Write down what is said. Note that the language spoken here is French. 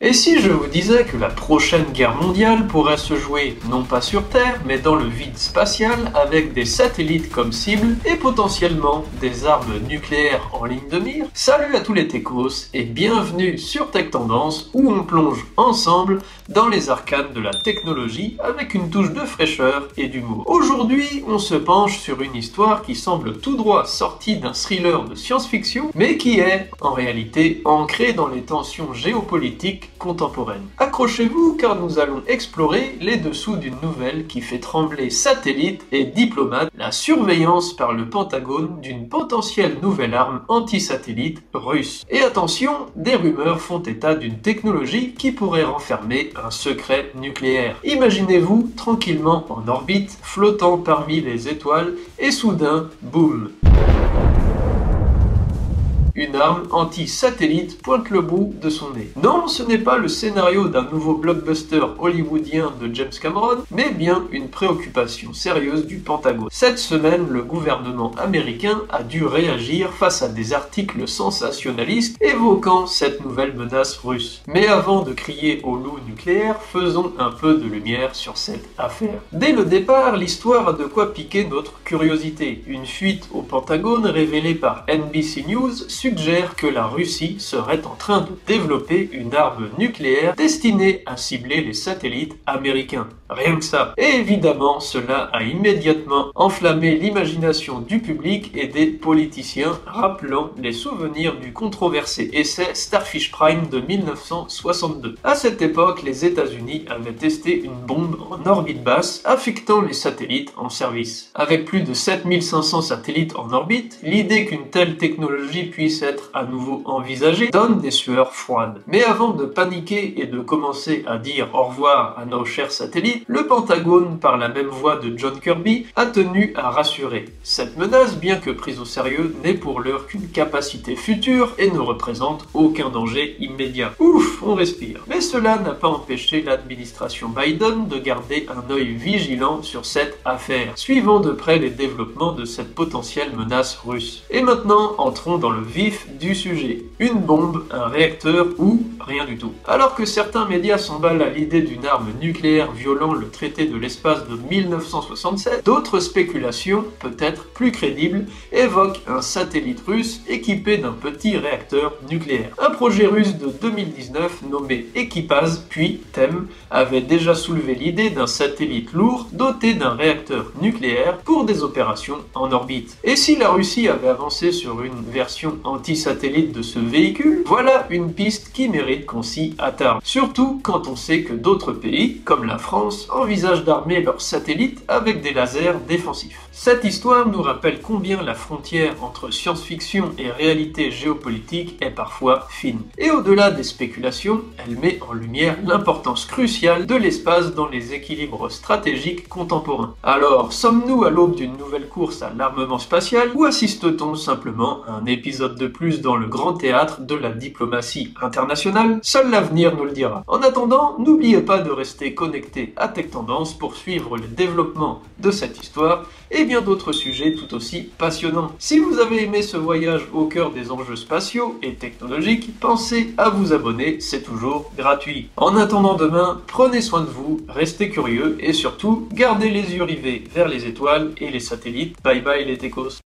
Et si je vous disais que la prochaine guerre mondiale pourrait se jouer non pas sur Terre, mais dans le vide spatial avec des satellites comme cible et potentiellement des armes nucléaires en ligne de mire Salut à tous les techos et bienvenue sur Tech Tendance où on plonge ensemble dans les arcanes de la technologie avec une touche de fraîcheur et d'humour. Aujourd'hui, on se penche sur une histoire qui semble tout droit sortie d'un thriller de science-fiction, mais qui est en réalité ancrée dans les tensions géopolitiques contemporaine. Accrochez-vous car nous allons explorer les dessous d'une nouvelle qui fait trembler satellites et diplomates, la surveillance par le Pentagone d'une potentielle nouvelle arme anti-satellite russe. Et attention, des rumeurs font état d'une technologie qui pourrait renfermer un secret nucléaire. Imaginez-vous tranquillement en orbite, flottant parmi les étoiles, et soudain, boum une arme anti-satellite pointe le bout de son nez. Non, ce n'est pas le scénario d'un nouveau blockbuster hollywoodien de James Cameron, mais bien une préoccupation sérieuse du Pentagone. Cette semaine, le gouvernement américain a dû réagir face à des articles sensationnalistes évoquant cette nouvelle menace russe. Mais avant de crier au loup nucléaire, faisons un peu de lumière sur cette affaire. Dès le départ, l'histoire a de quoi piquer notre curiosité. Une fuite au Pentagone révélée par NBC News suggère que la Russie serait en train de développer une arme nucléaire destinée à cibler les satellites américains. Rien que ça. Et évidemment, cela a immédiatement enflammé l'imagination du public et des politiciens, rappelant les souvenirs du controversé essai Starfish Prime de 1962. À cette époque, les États-Unis avaient testé une bombe en orbite basse affectant les satellites en service. Avec plus de 7500 satellites en orbite, l'idée qu'une telle technologie puisse être à nouveau envisagé donne des sueurs froides. Mais avant de paniquer et de commencer à dire au revoir à nos chers satellites, le Pentagone, par la même voix de John Kirby, a tenu à rassurer. Cette menace, bien que prise au sérieux, n'est pour l'heure qu'une capacité future et ne représente aucun danger immédiat. Ouf, on respire. Mais cela n'a pas empêché l'administration Biden de garder un œil vigilant sur cette affaire, suivant de près les développements de cette potentielle menace russe. Et maintenant, entrons dans le du sujet. Une bombe, un réacteur ou rien du tout. Alors que certains médias s'emballent à l'idée d'une arme nucléaire violant le traité de l'espace de 1967, d'autres spéculations, peut-être plus crédibles, évoquent un satellite russe équipé d'un petit réacteur nucléaire. Un projet russe de 2019 nommé Equipaz, puis TEM, avait déjà soulevé l'idée d'un satellite lourd doté d'un réacteur nucléaire pour des opérations en orbite. Et si la Russie avait avancé sur une version anti-satellite de ce véhicule, voilà une piste qui mérite qu'on s'y attarde. Surtout quand on sait que d'autres pays, comme la France, envisagent d'armer leurs satellites avec des lasers défensifs. Cette histoire nous rappelle combien la frontière entre science-fiction et réalité géopolitique est parfois fine. Et au-delà des spéculations, elle met en lumière l'importance cruciale de l'espace dans les équilibres stratégiques contemporains. Alors, sommes-nous à l'aube d'une nouvelle course à l'armement spatial ou assiste-t-on simplement à un épisode de plus dans le grand théâtre de la diplomatie internationale Seul l'avenir nous le dira. En attendant, n'oubliez pas de rester connecté à Tech Tendance pour suivre le développement de cette histoire et bien d'autres sujets tout aussi passionnants. Si vous avez aimé ce voyage au cœur des enjeux spatiaux et technologiques, pensez à vous abonner, c'est toujours gratuit. En attendant demain, prenez soin de vous, restez curieux et surtout, gardez les yeux rivés vers les étoiles et les satellites. Bye bye les techos.